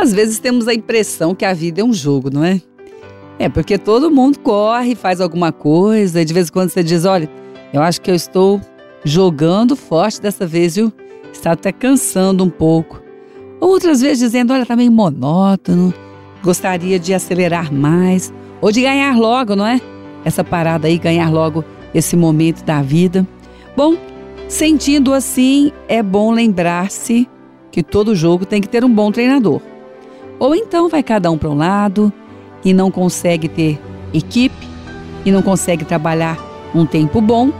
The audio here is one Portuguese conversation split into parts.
Às vezes temos a impressão que a vida é um jogo, não é? É, porque todo mundo corre, faz alguma coisa, e de vez em quando você diz: olha, eu acho que eu estou jogando forte dessa vez, viu? Está até cansando um pouco. Outras vezes dizendo: olha, está meio monótono, gostaria de acelerar mais, ou de ganhar logo, não é? Essa parada aí, ganhar logo esse momento da vida. Bom, sentindo assim, é bom lembrar-se que todo jogo tem que ter um bom treinador. Ou então vai cada um para um lado e não consegue ter equipe e não consegue trabalhar um tempo bom,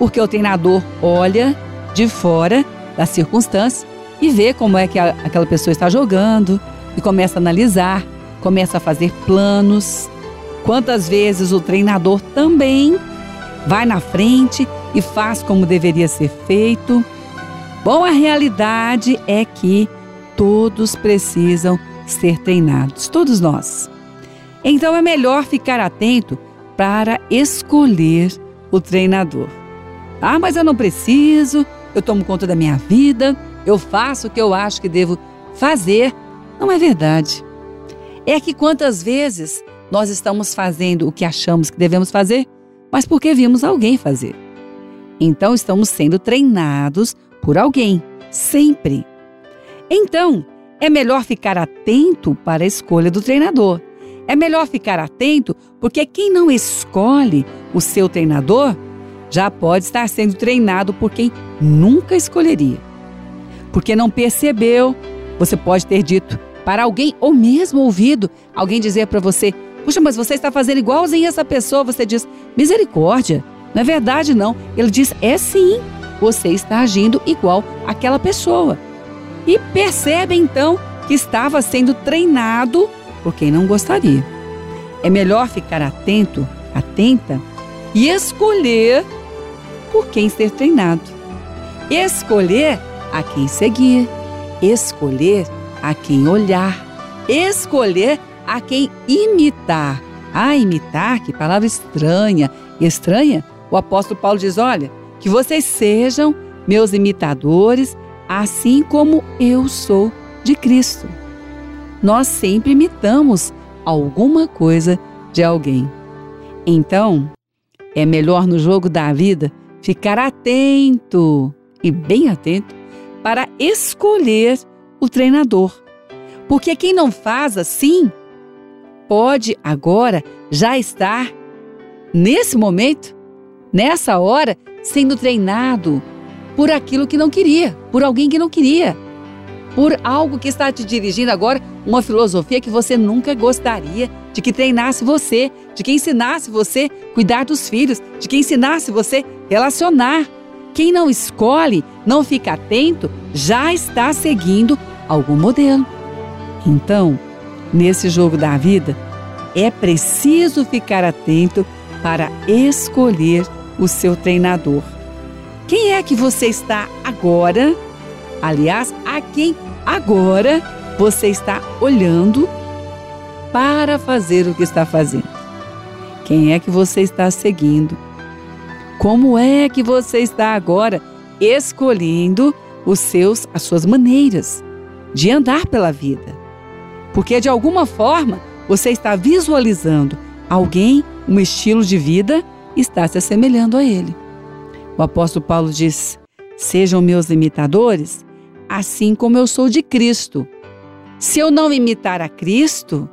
porque o treinador olha de fora da circunstância e vê como é que a, aquela pessoa está jogando e começa a analisar, começa a fazer planos. Quantas vezes o treinador também vai na frente e faz como deveria ser feito. Bom, a realidade é que todos precisam ser treinados, todos nós. Então é melhor ficar atento para escolher o treinador. Ah, mas eu não preciso, eu tomo conta da minha vida, eu faço o que eu acho que devo fazer. Não é verdade. É que quantas vezes nós estamos fazendo o que achamos que devemos fazer mas porque vimos alguém fazer. Então estamos sendo treinados por alguém, sempre. Então, é melhor ficar atento para a escolha do treinador. É melhor ficar atento porque quem não escolhe o seu treinador já pode estar sendo treinado por quem nunca escolheria. Porque não percebeu, você pode ter dito para alguém ou mesmo ouvido alguém dizer para você: Puxa, mas você está fazendo igualzinho essa pessoa. Você diz, misericórdia. Não é verdade, não. Ele diz, é sim. Você está agindo igual àquela pessoa. E percebe então que estava sendo treinado por quem não gostaria. É melhor ficar atento, atenta e escolher por quem ser treinado. Escolher a quem seguir, escolher a quem olhar, escolher a quem imitar. Ah, imitar, que palavra estranha. Estranha? O apóstolo Paulo diz: olha, que vocês sejam meus imitadores, assim como eu sou de Cristo. Nós sempre imitamos alguma coisa de alguém. Então, é melhor no jogo da vida ficar atento e bem atento para escolher o treinador. Porque quem não faz assim pode agora já estar nesse momento, nessa hora, sendo treinado por aquilo que não queria, por alguém que não queria, por algo que está te dirigindo agora, uma filosofia que você nunca gostaria de que treinasse você, de que ensinasse você cuidar dos filhos, de que ensinasse você relacionar. Quem não escolhe, não fica atento, já está seguindo algum modelo. Então, Nesse jogo da vida, é preciso ficar atento para escolher o seu treinador. É que você está agora? Aliás, a quem agora você está olhando para fazer o que está fazendo? Quem é que você está seguindo? Como é que você está agora escolhendo os seus as suas maneiras de andar pela vida? porque de alguma forma você está visualizando alguém, um estilo de vida, está se assemelhando a ele. O apóstolo Paulo diz: Sejam meus imitadores, assim como eu sou de Cristo. Se eu não imitar a Cristo,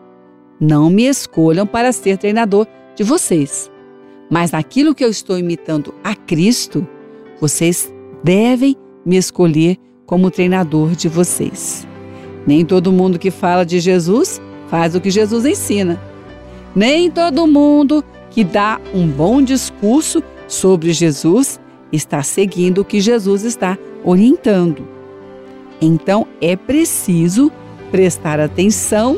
não me escolham para ser treinador de vocês. Mas aquilo que eu estou imitando a Cristo, vocês devem me escolher como treinador de vocês. Nem todo mundo que fala de Jesus faz o que Jesus ensina. Nem todo mundo que dá um bom discurso sobre Jesus está seguindo o que Jesus está orientando. Então é preciso prestar atenção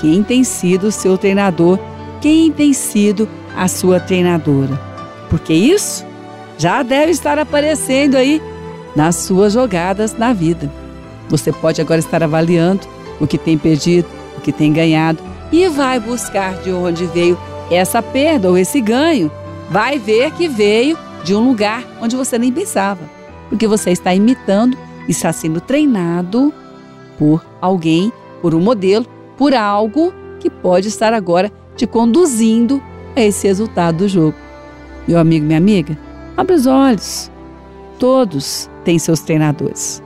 quem tem sido o seu treinador, quem tem sido a sua treinadora. Porque isso já deve estar aparecendo aí nas suas jogadas na vida. Você pode agora estar avaliando o que tem perdido, o que tem ganhado e vai buscar de onde veio essa perda ou esse ganho. Vai ver que veio de um lugar onde você nem pensava, porque você está imitando está sendo treinado por alguém por um modelo, por algo que pode estar agora te conduzindo a esse resultado do jogo. Meu amigo, minha amiga, abre os olhos. Todos têm seus treinadores.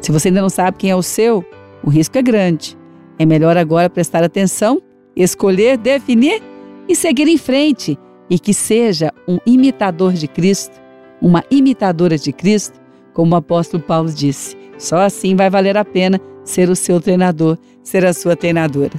Se você ainda não sabe quem é o seu, o risco é grande. É melhor agora prestar atenção, escolher, definir e seguir em frente e que seja um imitador de Cristo, uma imitadora de Cristo, como o apóstolo Paulo disse. Só assim vai valer a pena ser o seu treinador, ser a sua treinadora.